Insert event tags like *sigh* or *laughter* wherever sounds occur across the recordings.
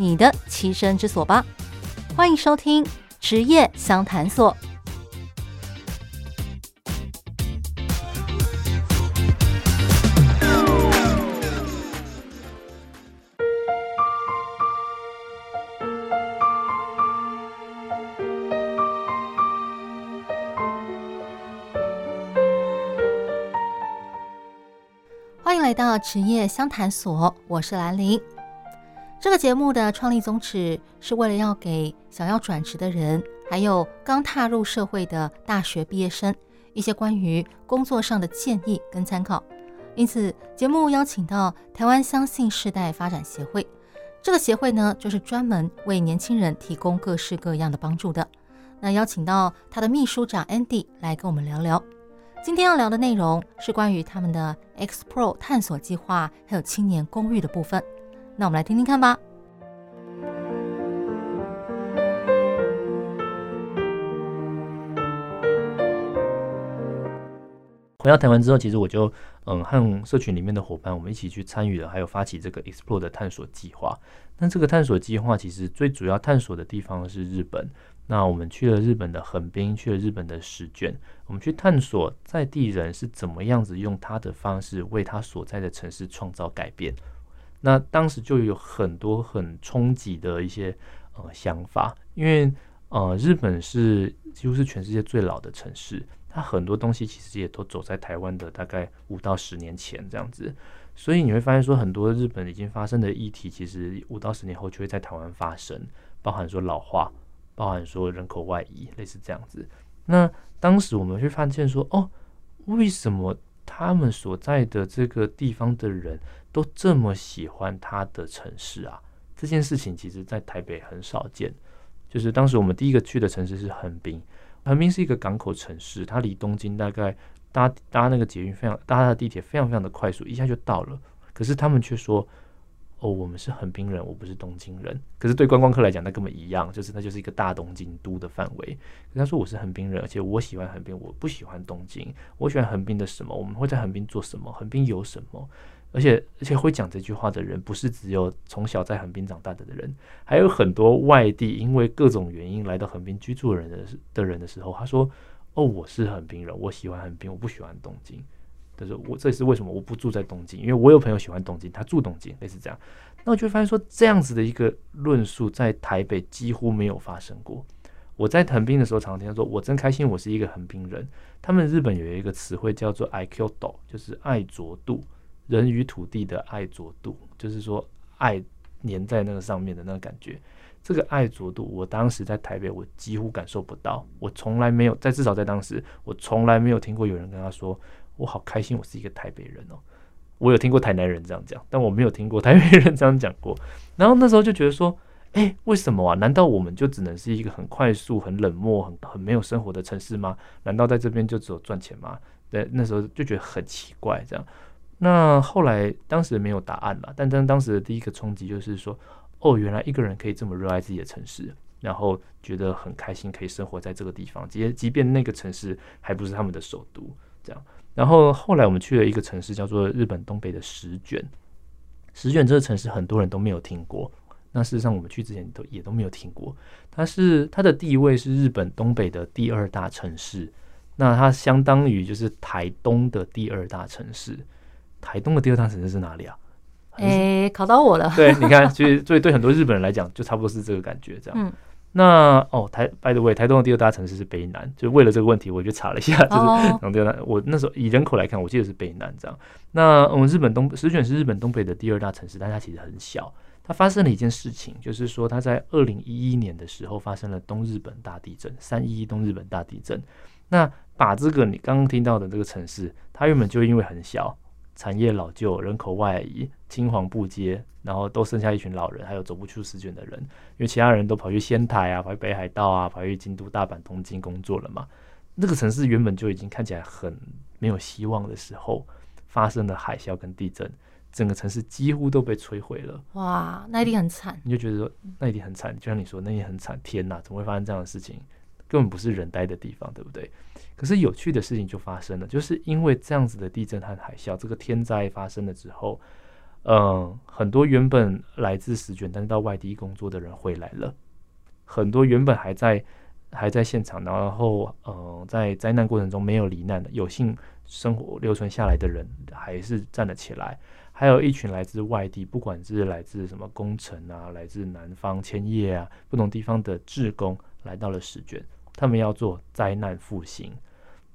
你的栖身之所吧！欢迎收听职业相谈所。欢迎来到职业相谈所，我是兰玲。这个节目的创立宗旨是为了要给想要转职的人，还有刚踏入社会的大学毕业生一些关于工作上的建议跟参考。因此，节目邀请到台湾相信世代发展协会。这个协会呢，就是专门为年轻人提供各式各样的帮助的。那邀请到他的秘书长 Andy 来跟我们聊聊。今天要聊的内容是关于他们的 X-Pro 探索计划，还有青年公寓的部分。那我们来听听看吧。回到台湾之后，其实我就嗯和社群里面的伙伴，我们一起去参与了，还有发起这个 Explore 的探索计划。那这个探索计划其实最主要探索的地方是日本。那我们去了日本的横滨，去了日本的石卷，我们去探索在地人是怎么样子用他的方式为他所在的城市创造改变。那当时就有很多很冲击的一些呃想法，因为呃日本是几乎是全世界最老的城市，它很多东西其实也都走在台湾的大概五到十年前这样子，所以你会发现说很多日本已经发生的议题，其实五到十年后就会在台湾发生，包含说老化，包含说人口外移，类似这样子。那当时我们会发现说，哦，为什么他们所在的这个地方的人都这么喜欢他的城市啊，这件事情其实在台北很少见。就是当时我们第一个去的城市是横滨，横滨是一个港口城市，它离东京大概搭搭那个捷运非常搭它的地铁非常非常的快速，一下就到了。可是他们却说，哦，我们是横滨人，我不是东京人。可是对观光客来讲，那根本一样，就是那就是一个大东京都的范围。他说我是横滨人，而且我喜欢横滨，我不喜欢东京。我喜欢横滨的什么？我们会在横滨做什么？横滨有什么？而且而且会讲这句话的人，不是只有从小在横滨长大的人，还有很多外地因为各种原因来到横滨居住的人的的人的时候，他说：“哦，我是横滨人，我喜欢横滨，我不喜欢东京。”他说：“我这也是为什么我不住在东京，因为我有朋友喜欢东京，他住东京，类似这样。”那我就发现说，这样子的一个论述在台北几乎没有发生过。我在横滨的时候，常常听他说：“我真开心，我是一个横滨人。”他们日本有一个词汇叫做 “i q d o 就是爱着度。人与土地的爱着度，就是说爱粘在那个上面的那个感觉。这个爱着度，我当时在台北，我几乎感受不到。我从来没有在，至少在当时，我从来没有听过有人跟他说：“我好开心，我是一个台北人哦。”我有听过台南人这样讲，但我没有听过台北人这样讲过。然后那时候就觉得说：“诶，为什么啊？难道我们就只能是一个很快速、很冷漠、很很没有生活的城市吗？难道在这边就只有赚钱吗？”对，那时候就觉得很奇怪，这样。那后来当时没有答案了，但当当时的第一个冲击就是说，哦，原来一个人可以这么热爱自己的城市，然后觉得很开心，可以生活在这个地方，即即便那个城市还不是他们的首都，这样。然后后来我们去了一个城市，叫做日本东北的石卷。石卷这个城市很多人都没有听过，那事实上我们去之前都也都没有听过。它是它的地位是日本东北的第二大城市，那它相当于就是台东的第二大城市。台东的第二大城市是哪里啊？哎、欸，考到我了。对，你看，其实所以对很多日本人来讲，就差不多是这个感觉，这样。嗯、那哦，台，by the way，台东的第二大城市是北南，就为了这个问题，我就查了一下，就是然后第二大。我那时候以人口来看，我记得是北南这样。那我们、嗯、日本东石卷是日本东北的第二大城市，但它其实很小。它发生了一件事情，就是说它在二零一一年的时候发生了东日本大地震，三一一东日本大地震。那把这个你刚刚听到的这个城市，它原本就因为很小。产业老旧，人口外移，青黄不接，然后都剩下一群老人，还有走不出十卷的人，因为其他人都跑去仙台啊，跑去北海道啊，跑去京都、大阪、东京工作了嘛。那个城市原本就已经看起来很没有希望的时候，发生了海啸跟地震。整个城市几乎都被摧毁了，哇，那一定很惨。你就觉得说，那一定很惨，就像你说，那一定很惨。天哪，怎么会发生这样的事情？根本不是人待的地方，对不对？可是有趣的事情就发生了，就是因为这样子的地震和海啸，这个天灾发生了之后，嗯，很多原本来自石卷但是到外地工作的人回来了，很多原本还在还在现场，然后嗯，在灾难过程中没有罹难的，有幸生活留存下来的人，还是站了起来。还有一群来自外地，不管是来自什么工程啊，来自南方千叶啊，不同地方的志工来到了石卷，他们要做灾难复兴。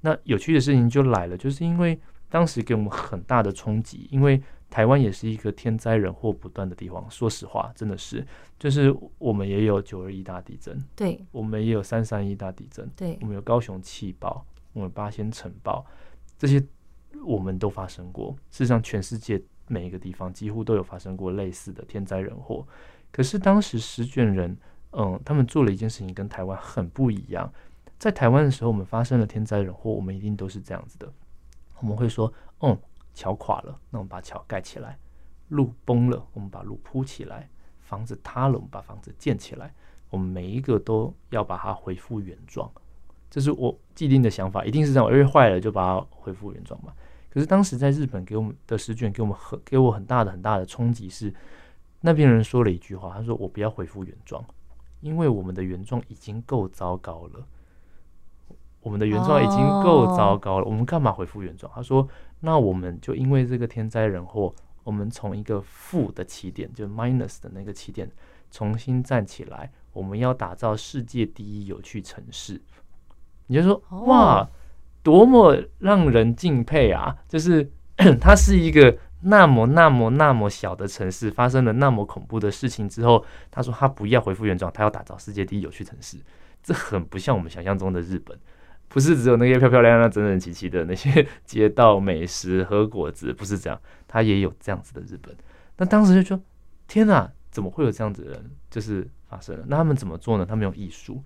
那有趣的事情就来了，就是因为当时给我们很大的冲击，因为台湾也是一个天灾人祸不断的地方。说实话，真的是，就是我们也有九二一大地震，对，我们也有三三一大地震，对，我们有高雄气爆，我们八仙城爆，这些我们都发生过。事实上，全世界。每一个地方几乎都有发生过类似的天灾人祸，可是当时石卷人，嗯，他们做了一件事情跟台湾很不一样。在台湾的时候，我们发生了天灾人祸，我们一定都是这样子的，我们会说，嗯，桥垮了，那我们把桥盖起来；路崩了，我们把路铺起来；房子塌了，我们把房子建起来。我们每一个都要把它恢复原状，这是我既定的想法，一定是这样，因为坏了就把它恢复原状嘛。可是当时在日本给我们的试卷给我们很给我很大的很大的冲击是，那边人说了一句话，他说：“我不要恢复原状，因为我们的原状已经够糟糕了，我们的原状已经够糟糕了，我们干嘛恢复原状？”他说：“那我们就因为这个天灾人祸，我们从一个负的起点，就 minus 的那个起点重新站起来，我们要打造世界第一有趣城市。”你就说：“哇！”多么让人敬佩啊！就是 *clears throat* 它是一个那么那么那么小的城市，发生了那么恐怖的事情之后，他说他不要恢复原状，他要打造世界第一有趣城市。这很不像我们想象中的日本，不是只有那些漂漂亮亮、整整齐齐的那些街道美食和果子，不是这样，他也有这样子的日本。那当时就说：天哪，怎么会有这样子的人？就是发生了。那他们怎么做呢？他们用艺术，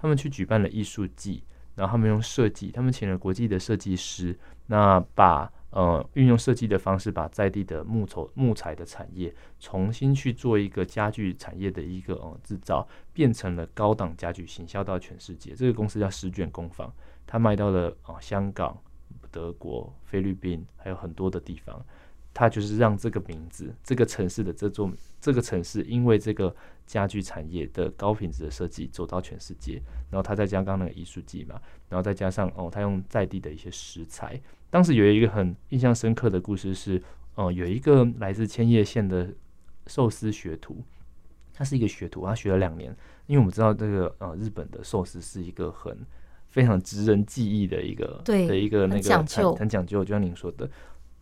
他们去举办了艺术季。然后他们用设计，他们请了国际的设计师，那把呃运用设计的方式，把在地的木头木材的产业重新去做一个家具产业的一个呃制造，变成了高档家具，行销到全世界。这个公司叫十卷工坊，它卖到了啊、香港、德国、菲律宾，还有很多的地方。它就是让这个名字，这个城市的这座这个城市，因为这个家具产业的高品质的设计走到全世界，然后他再加上刚刚那个艺术季嘛，然后再加上哦，他用在地的一些食材。当时有一个很印象深刻的故事是，哦、呃，有一个来自千叶县的寿司学徒，他是一个学徒，他学了两年，因为我们知道这个呃日本的寿司是一个很非常职人记忆的一个对的一个那个很讲究，很讲究，就像您说的。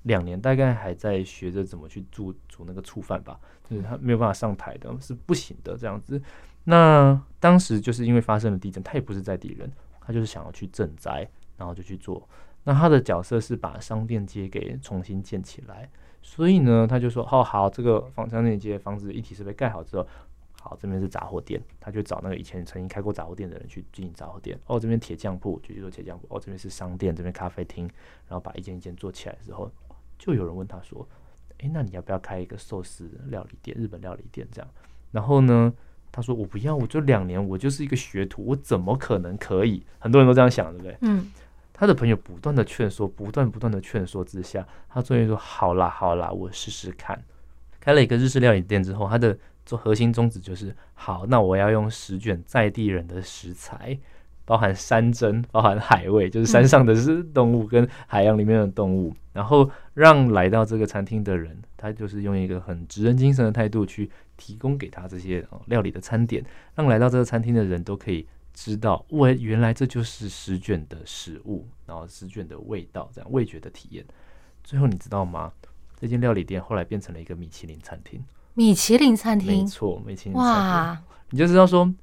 两年大概还在学着怎么去煮煮那个醋饭吧，就是他没有办法上台的，是不行的这样子。那当时就是因为发生了地震，他也不是在地人，他就是想要去赈灾，然后就去做。那他的角色是把商店街给重新建起来，所以呢，他就说：“哦，好，这个房商店街房子一体设备盖好之后，好，这边是杂货店，他就找那个以前曾经开过杂货店的人去经营杂货店。哦，这边铁匠铺就去做铁匠铺。哦，这边是商店，这边咖啡厅，然后把一间一间做起来之后。”就有人问他说：“诶，那你要不要开一个寿司料理店，日本料理店这样？”然后呢，他说：“我不要，我就两年，我就是一个学徒，我怎么可能可以？”很多人都这样想，对不对？嗯。他的朋友不断的劝说，不断不断的劝说之下，他终于说：“好啦，好啦，我试试看。”开了一个日式料理店之后，他的做核心宗旨就是：好，那我要用十卷在地人的食材。包含山珍，包含海味，就是山上的是动物跟海洋里面的动物，嗯、然后让来到这个餐厅的人，他就是用一个很职人精神的态度去提供给他这些料理的餐点，让来到这个餐厅的人都可以知道，喂，原来这就是石卷的食物，然后石卷的味道，这样味觉的体验。最后你知道吗？这间料理店后来变成了一个米其林餐厅。米其林餐厅，没错，米其林餐厅。哇，你就知道说。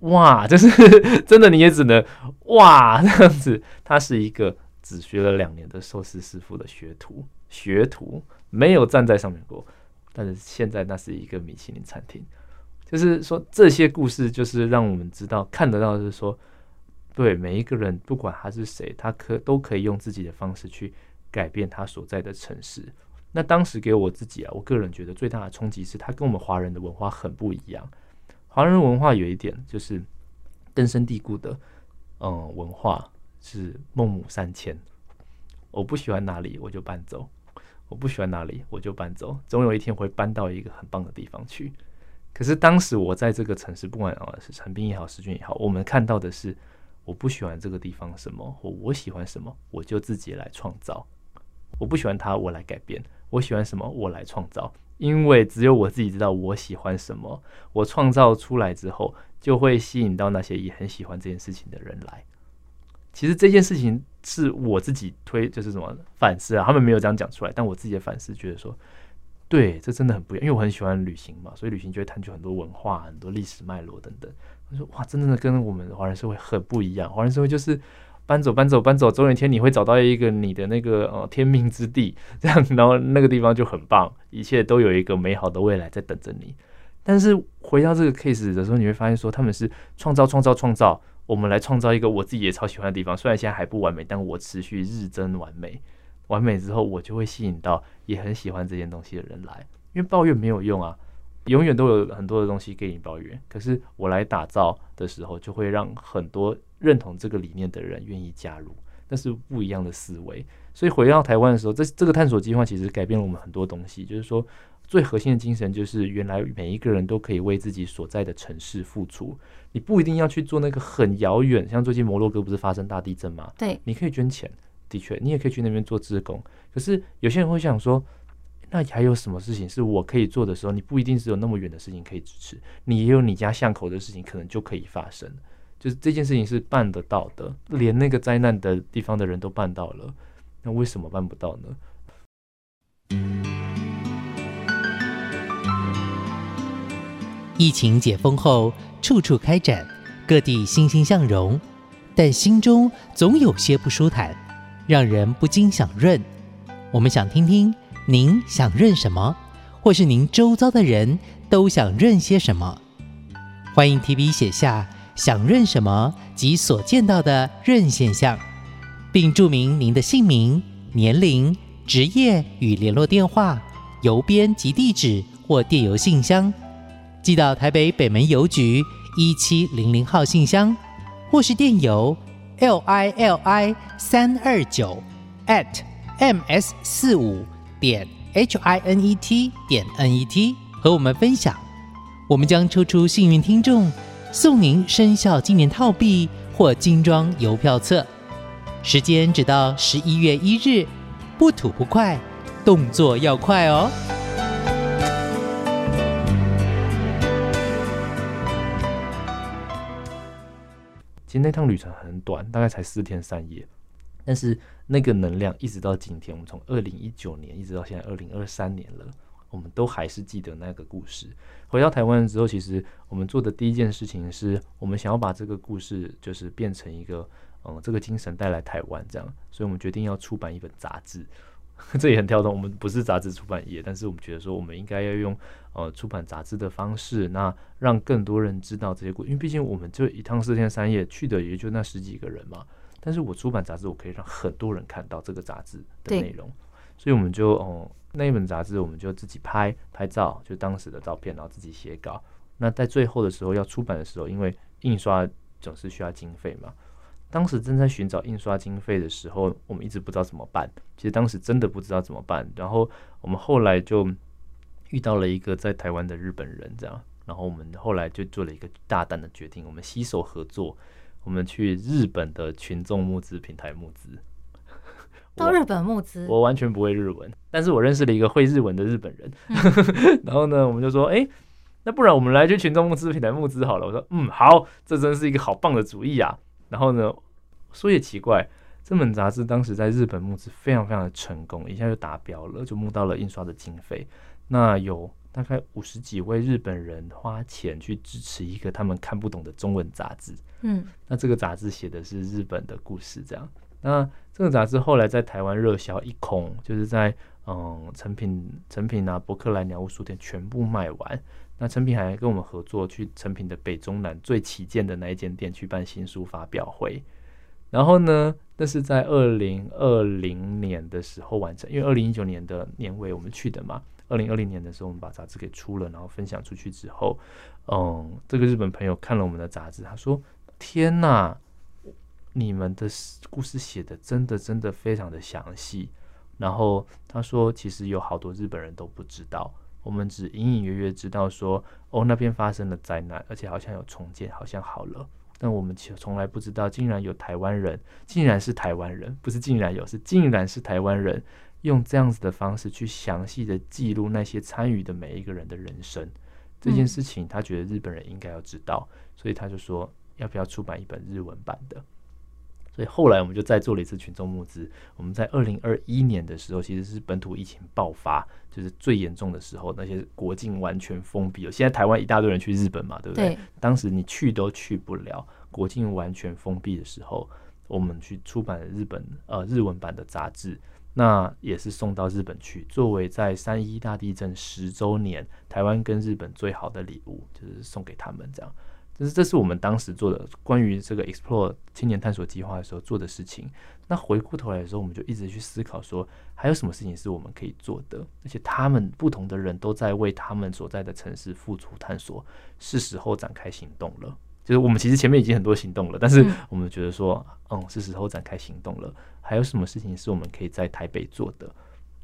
哇，就是 *laughs* 真的，你也只能哇 *laughs* 这样子。他是一个只学了两年的寿司师傅的学徒，学徒没有站在上面过，但是现在那是一个米其林餐厅。就是说，这些故事就是让我们知道看得到，就是说，对每一个人，不管他是谁，他可都可以用自己的方式去改变他所在的城市。那当时给我自己啊，我个人觉得最大的冲击是，他跟我们华人的文化很不一样。华人文化有一点就是根深蒂固的，嗯，文化是孟母三迁。我不喜欢哪里，我就搬走；我不喜欢哪里，我就搬走。总有一天会搬到一个很棒的地方去。可是当时我在这个城市，不管啊是陈斌也好，石俊也好，我们看到的是我不喜欢这个地方什么，或我喜欢什么，我就自己来创造。我不喜欢它，我来改变；我喜欢什么，我来创造。因为只有我自己知道我喜欢什么，我创造出来之后，就会吸引到那些也很喜欢这件事情的人来。其实这件事情是我自己推，就是什么反思啊，他们没有这样讲出来，但我自己的反思觉得说。对，这真的很不一样，因为我很喜欢旅行嘛，所以旅行就会探究很多文化、很多历史脉络等等。我说哇，真的跟我们华人社会很不一样。华人社会就是搬走、搬走、搬走，总有一天你会找到一个你的那个呃天命之地，这样，然后那个地方就很棒，一切都有一个美好的未来在等着你。但是回到这个 case 的时候，你会发现说他们是创造、创造、创造，我们来创造一个我自己也超喜欢的地方，虽然现在还不完美，但我持续日臻完美。完美之后，我就会吸引到也很喜欢这件东西的人来，因为抱怨没有用啊，永远都有很多的东西给你抱怨。可是我来打造的时候，就会让很多认同这个理念的人愿意加入，那是不一样的思维。所以回到台湾的时候，这这个探索计划其实改变了我们很多东西，就是说最核心的精神就是原来每一个人都可以为自己所在的城市付出，你不一定要去做那个很遥远，像最近摩洛哥不是发生大地震吗？对，你可以捐钱。的确，你也可以去那边做志工。可是有些人会想说，那还有什么事情是我可以做的时候？你不一定是有那么远的事情可以支持，你也有你家巷口的事情，可能就可以发生。就是这件事情是办得到的，连那个灾难的地方的人都办到了，那为什么办不到呢？疫情解封后，处处开展，各地欣欣向荣，但心中总有些不舒坦。让人不禁想润，我们想听听您想认什么，或是您周遭的人都想认些什么。欢迎提笔写下想认什么及所见到的认现象，并注明您的姓名、年龄、职业与联络电话、邮编及地址或电邮信箱，寄到台北北门邮局一七零零号信箱，或是电邮。l i l i 三二九 at m s 四五点 h i n e t 点 n e t 和我们分享，我们将抽出幸运听众，送您生肖纪念套币或精装邮票册。时间只到十一月一日，不吐不快，动作要快哦。其实那趟旅程很短，大概才四天三夜，但是那个能量一直到今天，我们从二零一九年一直到现在二零二三年了，我们都还是记得那个故事。回到台湾之后，其实我们做的第一件事情是我们想要把这个故事就是变成一个，嗯，这个精神带来台湾这样，所以我们决定要出版一本杂志。*laughs* 这也很跳动，我们不是杂志出版业，但是我们觉得说，我们应该要用呃出版杂志的方式，那让更多人知道这些故事。因为毕竟我们就一趟四天三夜去的也就那十几个人嘛。但是我出版杂志，我可以让很多人看到这个杂志的内容，所以我们就哦、呃、那一本杂志，我们就自己拍拍照，就当时的照片，然后自己写稿。那在最后的时候要出版的时候，因为印刷总是需要经费嘛。当时正在寻找印刷经费的时候，我们一直不知道怎么办。其实当时真的不知道怎么办。然后我们后来就遇到了一个在台湾的日本人，这样。然后我们后来就做了一个大胆的决定，我们携手合作，我们去日本的群众募资平台募资。到日本募资，我完全不会日文，但是我认识了一个会日文的日本人。嗯、*laughs* 然后呢，我们就说，哎，那不然我们来去群众募资平台募资好了。我说，嗯，好，这真是一个好棒的主意啊。然后呢，说也奇怪，这本杂志当时在日本募资非常非常的成功，一下就达标了，就募到了印刷的经费。那有大概五十几位日本人花钱去支持一个他们看不懂的中文杂志。嗯，那这个杂志写的是日本的故事，这样。那这个杂志后来在台湾热销一空，就是在嗯成品、成品啊、博客来、鸟屋书店全部卖完。那成品还跟我们合作，去成品的北中南最旗舰的那一间店去办新书发表会。然后呢，那是在二零二零年的时候完成，因为二零一九年的年尾我们去的嘛。二零二零年的时候，我们把杂志给出了，然后分享出去之后，嗯，这个日本朋友看了我们的杂志，他说：“天哪！”你们的故事写的真的真的非常的详细，然后他说，其实有好多日本人都不知道，我们只隐隐约约知道说，哦，那边发生了灾难，而且好像有重建，好像好了，但我们其实从来不知道，竟然有台湾人，竟然是台湾人，不是竟然有，是竟然是台湾人，用这样子的方式去详细的记录那些参与的每一个人的人生，这件事情他觉得日本人应该要知道，所以他就说，要不要出版一本日文版的？所以后来我们就再做了一次群众募资。我们在二零二一年的时候，其实是本土疫情爆发，就是最严重的时候，那些国境完全封闭了。现在台湾一大堆人去日本嘛，对不对？对。当时你去都去不了，国境完全封闭的时候，我们去出版了日本呃日文版的杂志，那也是送到日本去，作为在三一大地震十周年台湾跟日本最好的礼物，就是送给他们这样。这是这是我们当时做的关于这个 Explore 青年探索计划的时候做的事情。那回过头来的时候，我们就一直去思考说，还有什么事情是我们可以做的？而且他们不同的人都在为他们所在的城市付出探索，是时候展开行动了。就是我们其实前面已经很多行动了，但是我们觉得说，嗯，是时候展开行动了。还有什么事情是我们可以在台北做的？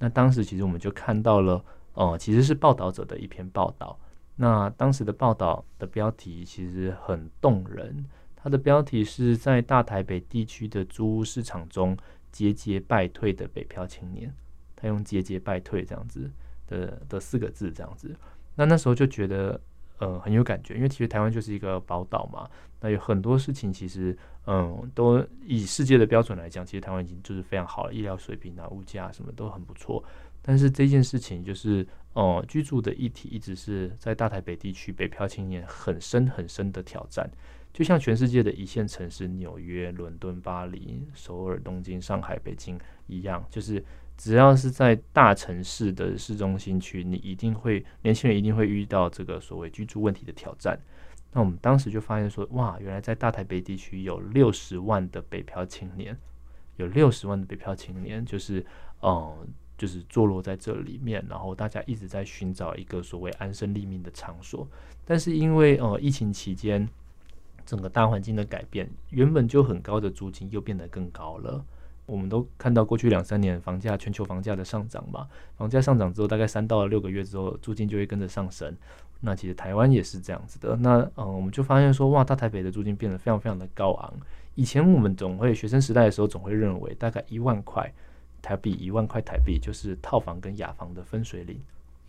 那当时其实我们就看到了，哦，其实是报道者的一篇报道。那当时的报道的标题其实很动人，它的标题是在大台北地区的租屋市场中节节败退的北漂青年，他用节节败退这样子的的四个字这样子。那那时候就觉得呃很有感觉，因为其实台湾就是一个宝岛嘛，那有很多事情其实嗯都以世界的标准来讲，其实台湾已经就是非常好了，医疗水平啊、物价什么都很不错。但是这件事情就是，哦、居住的议题一直是在大台北地区北漂青年很深很深的挑战。就像全世界的一线城市纽约、伦敦、巴黎、首尔、东京、上海、北京一样，就是只要是在大城市的市中心区，你一定会年轻人一定会遇到这个所谓居住问题的挑战。那我们当时就发现说，哇，原来在大台北地区有六十万的北漂青年，有六十万的北漂青年，就是嗯。就是坐落在这里面，然后大家一直在寻找一个所谓安身立命的场所，但是因为呃疫情期间整个大环境的改变，原本就很高的租金又变得更高了。我们都看到过去两三年房价全球房价的上涨嘛，房价上涨之后，大概三到六个月之后，租金就会跟着上升。那其实台湾也是这样子的。那嗯、我们就发现说，哇，大台北的租金变得非常非常的高昂。以前我们总会学生时代的时候，总会认为大概一万块。台币一万块台币就是套房跟雅房的分水岭，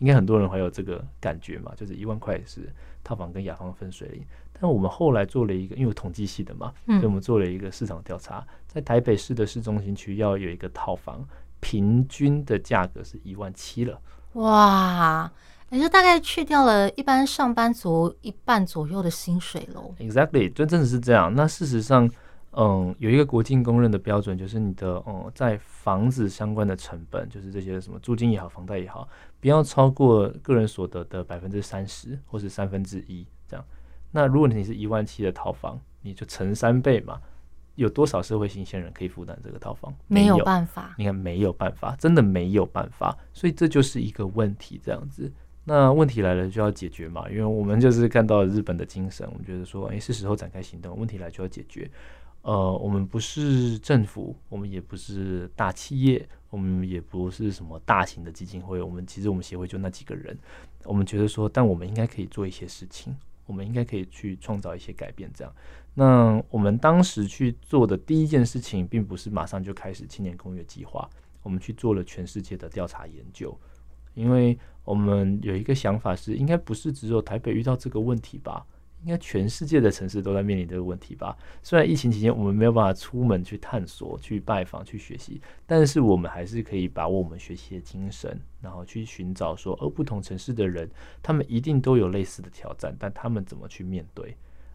应该很多人会有这个感觉嘛，就是一万块是套房跟雅房的分水岭。但我们后来做了一个，因为统计系的嘛，所以我们做了一个市场调查，在台北市的市中心区要有一个套房，平均的价格是一万七了。哇，也就大概去掉了一般上班族一半左右的薪水喽。Exactly，就真的是这样。那事实上。嗯，有一个国际公认的标准，就是你的嗯，在房子相关的成本，就是这些什么租金也好，房贷也好，不要超过个人所得的百分之三十或是三分之一这样。那如果你是一万七的套房，你就乘三倍嘛。有多少社会新鲜人可以负担这个套房？没有办法，你看没有办法，真的没有办法。所以这就是一个问题，这样子。那问题来了就要解决嘛，因为我们就是看到日本的精神，我们觉得说，哎，是时候展开行动。问题来就要解决。呃，我们不是政府，我们也不是大企业，我们也不是什么大型的基金会。我们其实我们协会就那几个人。我们觉得说，但我们应该可以做一些事情，我们应该可以去创造一些改变。这样，那我们当时去做的第一件事情，并不是马上就开始青年公约计划，我们去做了全世界的调查研究，因为我们有一个想法是，应该不是只有台北遇到这个问题吧。应该全世界的城市都在面临这个问题吧？虽然疫情期间我们没有办法出门去探索、去拜访、去学习，但是我们还是可以把握我们学习的精神，然后去寻找说，而不同城市的人，他们一定都有类似的挑战，但他们怎么去面对？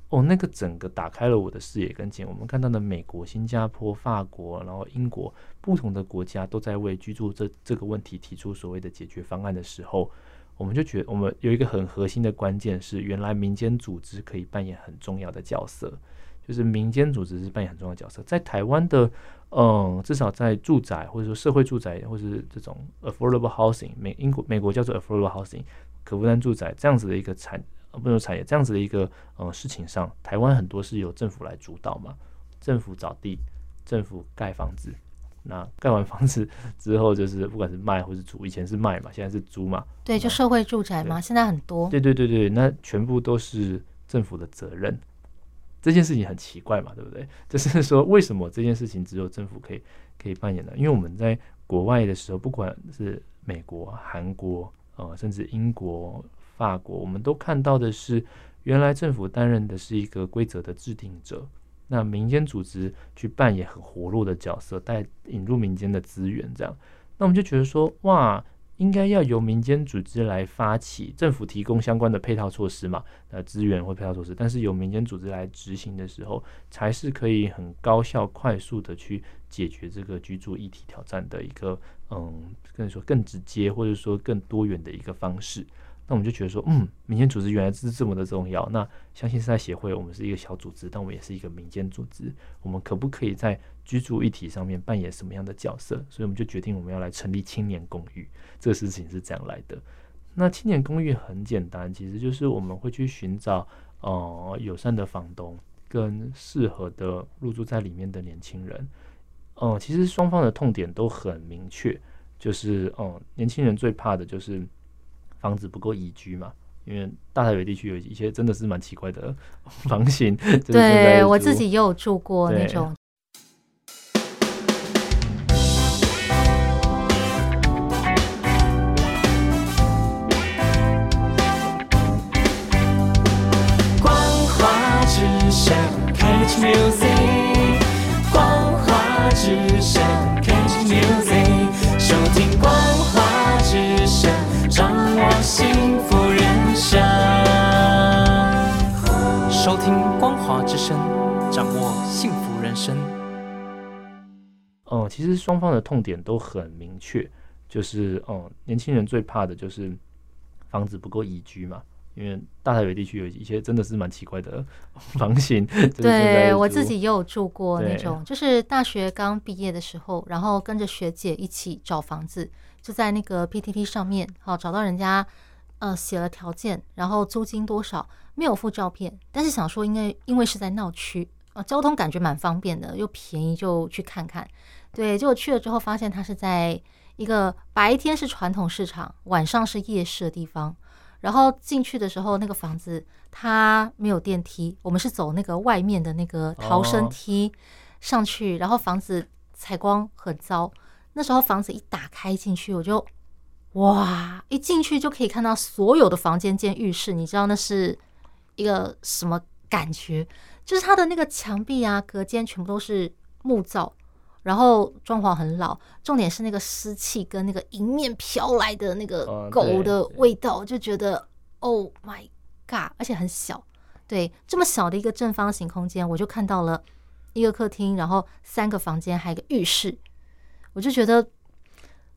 哦，那个整个打开了我的视野跟见。我们看到的美国、新加坡、法国，然后英国不同的国家都在为居住这这个问题提出所谓的解决方案的时候，我们就觉得我们有一个很核心的关键是，原来民间组织可以扮演很重要的角色。就是民间组织是扮演很重要的角色，在台湾的，嗯，至少在住宅或者说社会住宅，或者是这种 affordable housing，美英国美国叫做 affordable housing，可负担住宅这样子的一个产，不能说产业这样子的一个嗯事情上，台湾很多是由政府来主导嘛，政府找地，政府盖房子，那盖完房子之后，就是不管是卖或是租，以前是卖嘛，现在是租嘛，对，就社会住宅嘛，现在很多，对对对对，那全部都是政府的责任。这件事情很奇怪嘛，对不对？*laughs* 就是说，为什么这件事情只有政府可以可以扮演呢？因为我们在国外的时候，不管是美国、韩国，呃，甚至英国、法国，我们都看到的是，原来政府担任的是一个规则的制定者，那民间组织去扮演很活络的角色，带引入民间的资源，这样，那我们就觉得说，哇。应该要由民间组织来发起，政府提供相关的配套措施嘛，呃，资源或配套措施，但是由民间组织来执行的时候，才是可以很高效、快速的去解决这个居住议题挑战的一个，嗯，跟你说更直接或者说更多元的一个方式。那我们就觉得说，嗯，民间组织原来是这么的重要。那相信时代协会，我们是一个小组织，但我们也是一个民间组织。我们可不可以在居住议题上面扮演什么样的角色？所以我们就决定我们要来成立青年公寓。这个事情是这样来的。那青年公寓很简单，其实就是我们会去寻找呃友善的房东跟适合的入住在里面的年轻人。嗯、其实双方的痛点都很明确，就是嗯、年轻人最怕的就是。房子不够宜居嘛？因为大台北地区有一些真的是蛮奇怪的 *laughs* 房型。对，我自己也有住过那种。光华之声，Catch Music，光华之声，Catch Music，收听光幸福人生，收听光华之声，掌握幸福人生。哦、嗯，其实双方的痛点都很明确，就是哦、嗯，年轻人最怕的就是房子不够宜居嘛，因为大台北地区有一些真的是蛮奇怪的房型。*laughs* 对，我自己也有住过那种，就是大学刚毕业的时候，然后跟着学姐一起找房子。就在那个 PTT 上面，好找到人家，呃，写了条件，然后租金多少，没有附照片，但是想说，因为因为是在闹区，啊，交通感觉蛮方便的，又便宜，就去看看。对，结果去了之后，发现它是在一个白天是传统市场，晚上是夜市的地方。然后进去的时候，那个房子它没有电梯，我们是走那个外面的那个逃生梯上去，然后房子采光很糟。那时候房子一打开进去，我就哇！一进去就可以看到所有的房间兼浴室，你知道那是一个什么感觉？就是它的那个墙壁啊、隔间全部都是木造，然后装潢很老。重点是那个湿气跟那个迎面飘来的那个狗的味道，就觉得 Oh my God！而且很小，对，这么小的一个正方形空间，我就看到了一个客厅，然后三个房间，还有一个浴室。我就觉得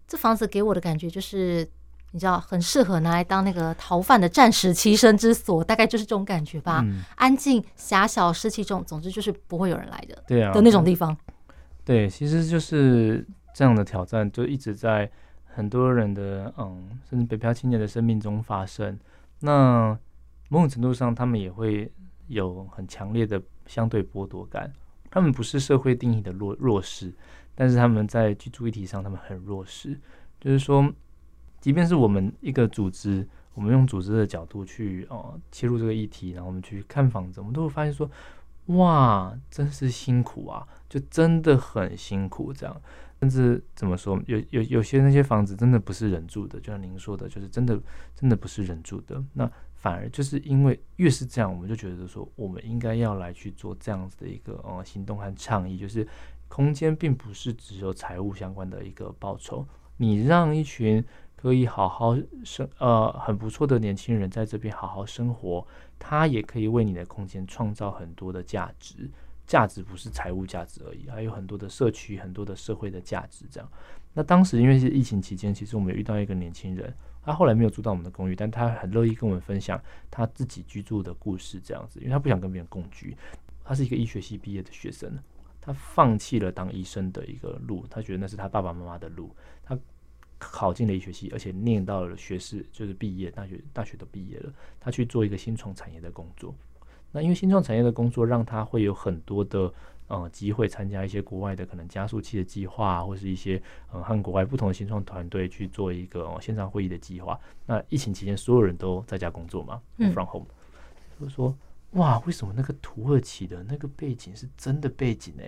这房子给我的感觉就是，你知道，很适合拿来当那个逃犯的暂时栖身之所，大概就是这种感觉吧。嗯、安静、狭小、湿气重，总之就是不会有人来的。对啊，的那种地方。对，其实就是这样的挑战，就一直在很多人的嗯，甚至北漂青年的生命中发生。那某种程度上，他们也会有很强烈的相对剥夺感。他们不是社会定义的弱弱势。但是他们在居住议题上，他们很弱势。就是说，即便是我们一个组织，我们用组织的角度去哦、呃、切入这个议题，然后我们去看房子，我们都会发现说，哇，真是辛苦啊，就真的很辛苦这样。甚至怎么说，有有有些那些房子真的不是人住的，就像您说的，就是真的真的不是人住的。那反而就是因为越是这样，我们就觉得说，我们应该要来去做这样子的一个呃行动和倡议，就是。空间并不是只有财务相关的一个报酬，你让一群可以好好生呃很不错的年轻人在这边好好生活，他也可以为你的空间创造很多的价值。价值不是财务价值而已，还有很多的社区、很多的社会的价值。这样，那当时因为是疫情期间，其实我们遇到一个年轻人，他后来没有住到我们的公寓，但他很乐意跟我们分享他自己居住的故事。这样子，因为他不想跟别人共居，他是一个医学系毕业的学生，他放弃了当医生的一个路，他觉得那是他爸爸妈妈的路。他考进了医学系，而且念到了学士，就是毕业，大学大学都毕业了，他去做一个新创产业的工作。那因为新创产业的工作，让他会有很多的呃机会参加一些国外的可能加速器的计划，或是一些呃和国外不同的新创团队去做一个、呃、线上会议的计划。那疫情期间，所有人都在家工作嘛，from home，就说哇，为什么那个土耳其的那个背景是真的背景呢？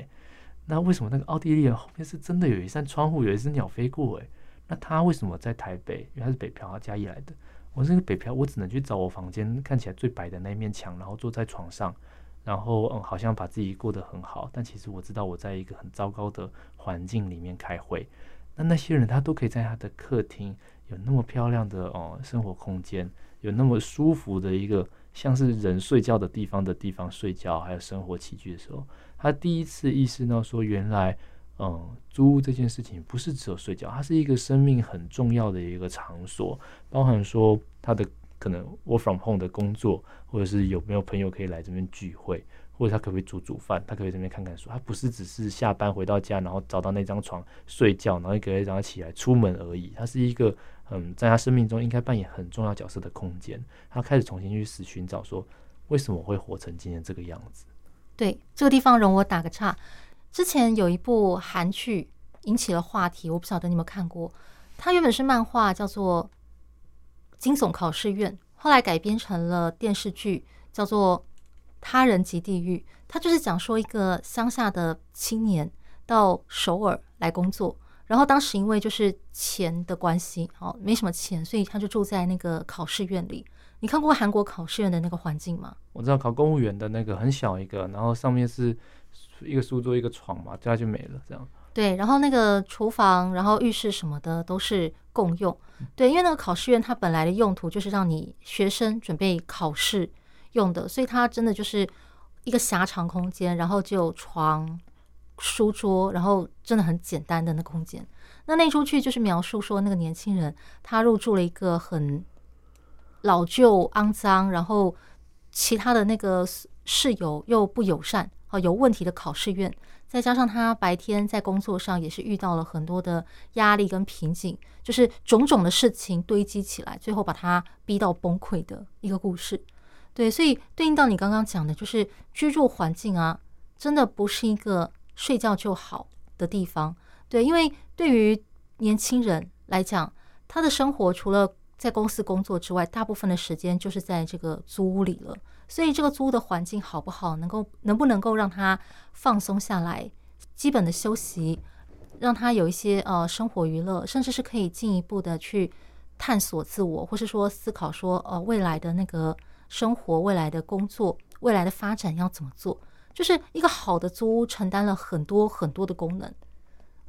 那为什么那个奥地利的后面是真的有一扇窗户，有一只鸟飞过？诶，那他为什么在台北？因为他是北漂，他嘉义来的。我是个北漂，我只能去找我房间看起来最白的那一面墙，然后坐在床上，然后嗯，好像把自己过得很好，但其实我知道我在一个很糟糕的环境里面开会。那那些人他都可以在他的客厅有那么漂亮的哦生活空间，有那么舒服的一个像是人睡觉的地方的地方睡觉，还有生活起居的时候，他第一次意识到说原来。嗯，租屋这件事情不是只有睡觉，它是一个生命很重要的一个场所，包含说他的可能 work from home 的工作，或者是有没有朋友可以来这边聚会，或者他可不可以煮煮饭，他可以这边看看书，他不是只是下班回到家，然后找到那张床睡觉，然后一个一早起来出门而已，他是一个嗯，在他生命中应该扮演很重要角色的空间，他开始重新去寻找说，为什么会活成今天这个样子？对，这个地方容我打个岔。之前有一部韩剧引起了话题，我不晓得你有没有看过。它原本是漫画，叫做《惊悚考试院》，后来改编成了电视剧，叫做《他人及地狱》。它就是讲说一个乡下的青年到首尔来工作，然后当时因为就是钱的关系，哦，没什么钱，所以他就住在那个考试院里。你看过韩国考试院的那个环境吗？我知道考公务员的那个很小一个，然后上面是。一个书桌，一个床嘛，这样就没了。这样对，然后那个厨房，然后浴室什么的都是共用。对，因为那个考试院它本来的用途就是让你学生准备考试用的，所以它真的就是一个狭长空间，然后就有床、书桌，然后真的很简单的那空间。那那出去就是描述说，那个年轻人他入住了一个很老旧、肮脏，然后其他的那个室友又不友善。有问题的考试院，再加上他白天在工作上也是遇到了很多的压力跟瓶颈，就是种种的事情堆积起来，最后把他逼到崩溃的一个故事。对，所以对应到你刚刚讲的，就是居住环境啊，真的不是一个睡觉就好的地方。对，因为对于年轻人来讲，他的生活除了在公司工作之外，大部分的时间就是在这个租屋里了。所以这个租屋的环境好不好，能够能不能够让他放松下来，基本的休息，让他有一些呃生活娱乐，甚至是可以进一步的去探索自我，或是说思考说呃未来的那个生活、未来的工作、未来的发展要怎么做，就是一个好的租屋承担了很多很多的功能。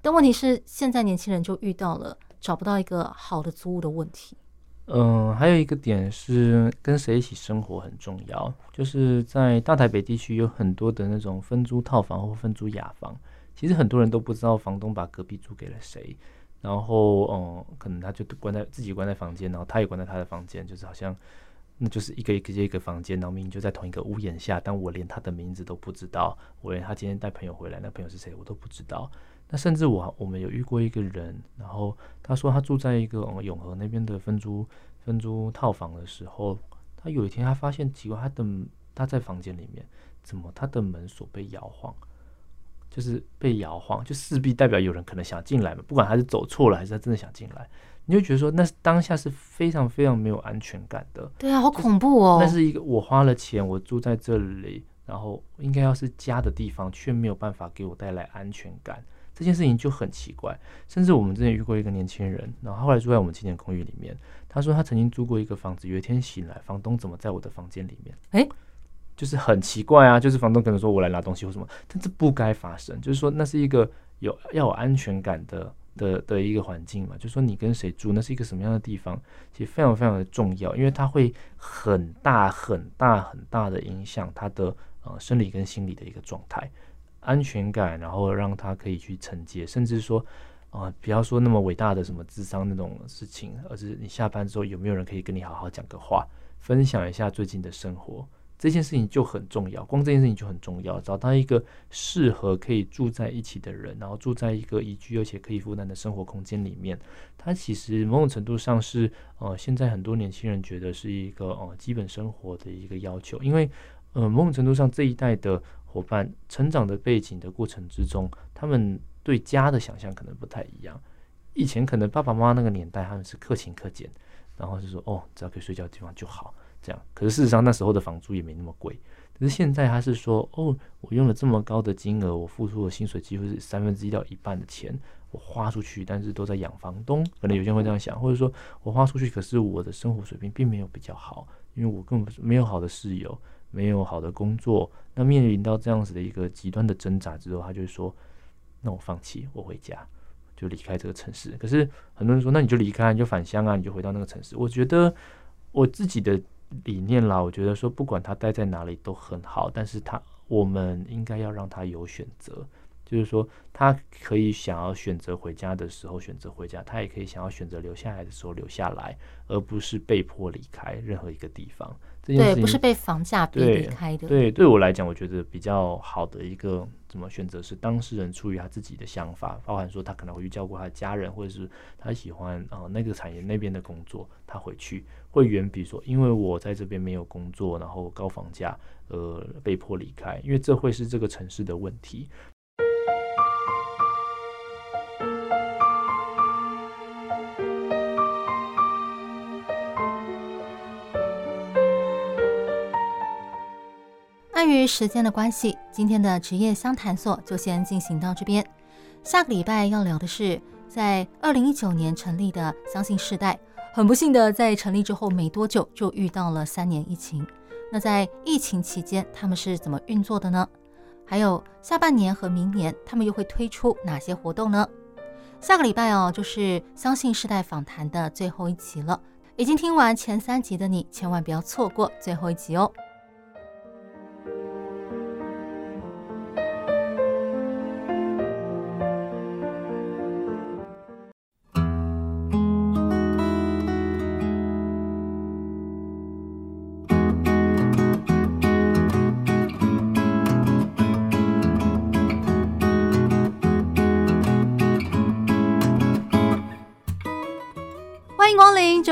但问题是，现在年轻人就遇到了找不到一个好的租屋的问题。嗯，还有一个点是跟谁一起生活很重要。就是在大台北地区有很多的那种分租套房或分租雅房，其实很多人都不知道房东把隔壁租给了谁。然后，嗯，可能他就关在自己关在房间，然后他也关在他的房间，就是好像那就是一个一个接一个房间，然后明明就在同一个屋檐下，但我连他的名字都不知道，我连他今天带朋友回来，那朋友是谁我都不知道。那甚至我我们有遇过一个人，然后他说他住在一个永和那边的分租分租套房的时候，他有一天他发现奇怪，他的他在房间里面怎么他的门锁被摇晃，就是被摇晃，就势必代表有人可能想进来嘛，不管他是走错了还是他真的想进来，你就觉得说那当下是非常非常没有安全感的。对啊，好恐怖哦！那是一个我花了钱，我住在这里，然后应该要是家的地方，却没有办法给我带来安全感。这件事情就很奇怪，甚至我们之前遇过一个年轻人，然后后来住在我们青年公寓里面。他说他曾经租过一个房子，有一天醒来，房东怎么在我的房间里面？诶，就是很奇怪啊，就是房东可能说我来拿东西或什么，但这不该发生。就是说那是一个有要有安全感的的的一个环境嘛，就是说你跟谁住，那是一个什么样的地方，其实非常非常的重要，因为它会很大很大很大的影响他的呃生理跟心理的一个状态，安全感，然后让他可以去承接，甚至说啊、不要说那么伟大的什么智商那种事情，而是你下班之后有没有人可以跟你好好讲个话，分享一下最近的生活。这件事情就很重要，光这件事情就很重要。找到一个适合可以住在一起的人，然后住在一个宜居而且可以负担的生活空间里面，它其实某种程度上是呃，现在很多年轻人觉得是一个呃基本生活的一个要求。因为呃，某种程度上这一代的伙伴成长的背景的过程之中，他们对家的想象可能不太一样。以前可能爸爸妈妈那个年代，他们是克勤克俭，然后是说哦，只要可以睡觉的地方就好。这样，可是事实上那时候的房租也没那么贵。可是现在他是说，哦，我用了这么高的金额，我付出的薪水几乎是三分之一到一半的钱，我花出去，但是都在养房东。可能有些人会这样想，或者说我花出去，可是我的生活水平并没有比较好，因为我根本没有好的室友，没有好的工作。那面临到这样子的一个极端的挣扎之后，他就会说，那我放弃，我回家，就离开这个城市。可是很多人说，那你就离开，你就返乡啊，你就回到那个城市。我觉得我自己的。理念啦，我觉得说不管他待在哪里都很好，但是他我们应该要让他有选择，就是说他可以想要选择回家的时候选择回家，他也可以想要选择留下来的时候留下来，而不是被迫离开任何一个地方。对，不是被房价逼离开的。对，对我来讲，我觉得比较好的一个怎么选择是当事人出于他自己的想法，包含说他可能会去照顾他的家人，或者是他喜欢啊、呃、那个产业那边的工作，他回去会远比说因为我在这边没有工作，然后高房价呃被迫离开，因为这会是这个城市的问题。碍于时间的关系，今天的职业相谈所就先进行到这边。下个礼拜要聊的是，在二零一九年成立的相信世代，很不幸的在成立之后没多久就遇到了三年疫情。那在疫情期间，他们是怎么运作的呢？还有下半年和明年，他们又会推出哪些活动呢？下个礼拜哦，就是相信世代访谈的最后一集了。已经听完前三集的你，千万不要错过最后一集哦。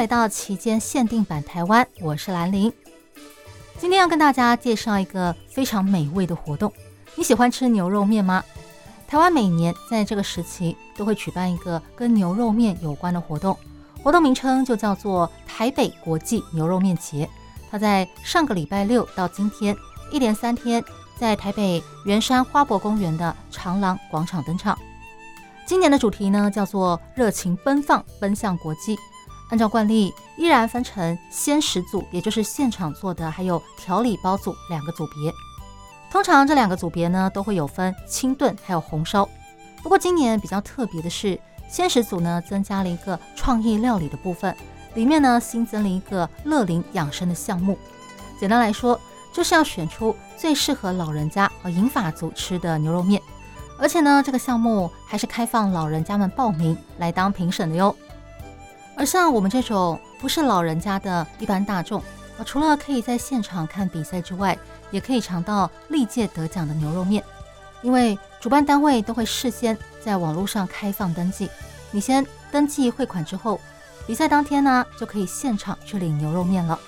来到期间限定版台湾，我是兰陵。今天要跟大家介绍一个非常美味的活动。你喜欢吃牛肉面吗？台湾每年在这个时期都会举办一个跟牛肉面有关的活动，活动名称就叫做台北国际牛肉面节。它在上个礼拜六到今天一连三天，在台北圆山花博公园的长廊广场登场。今年的主题呢叫做热情奔放，奔向国际。按照惯例，依然分成鲜食组，也就是现场做的，还有调理包组两个组别。通常这两个组别呢，都会有分清炖还有红烧。不过今年比较特别的是，鲜食组呢增加了一个创意料理的部分，里面呢新增了一个乐龄养生的项目。简单来说，就是要选出最适合老人家和银发族吃的牛肉面。而且呢，这个项目还是开放老人家们报名来当评审的哟。而像我们这种不是老人家的一般大众，除了可以在现场看比赛之外，也可以尝到历届得奖的牛肉面。因为主办单位都会事先在网络上开放登记，你先登记汇款之后，比赛当天呢就可以现场去领牛肉面了。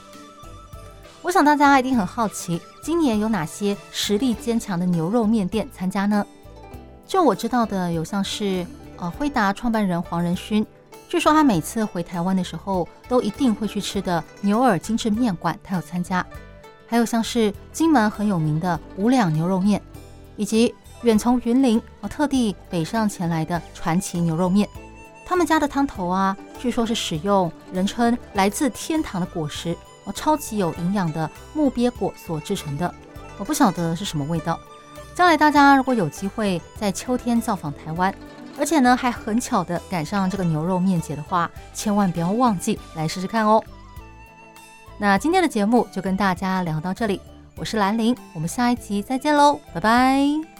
我想大家一定很好奇，今年有哪些实力坚强的牛肉面店参加呢？就我知道的，有像是呃辉达创办人黄仁勋。据说他每次回台湾的时候，都一定会去吃的牛耳精致面馆，他有参加。还有像是金门很有名的五两牛肉面，以及远从云林哦特地北上前来的传奇牛肉面。他们家的汤头啊，据说是使用人称来自天堂的果实哦，超级有营养的木鳖果所制成的。我不晓得是什么味道。将来大家如果有机会在秋天造访台湾。而且呢，还很巧的赶上这个牛肉面节的话，千万不要忘记来试试看哦。那今天的节目就跟大家聊到这里，我是兰陵，我们下一集再见喽，拜拜。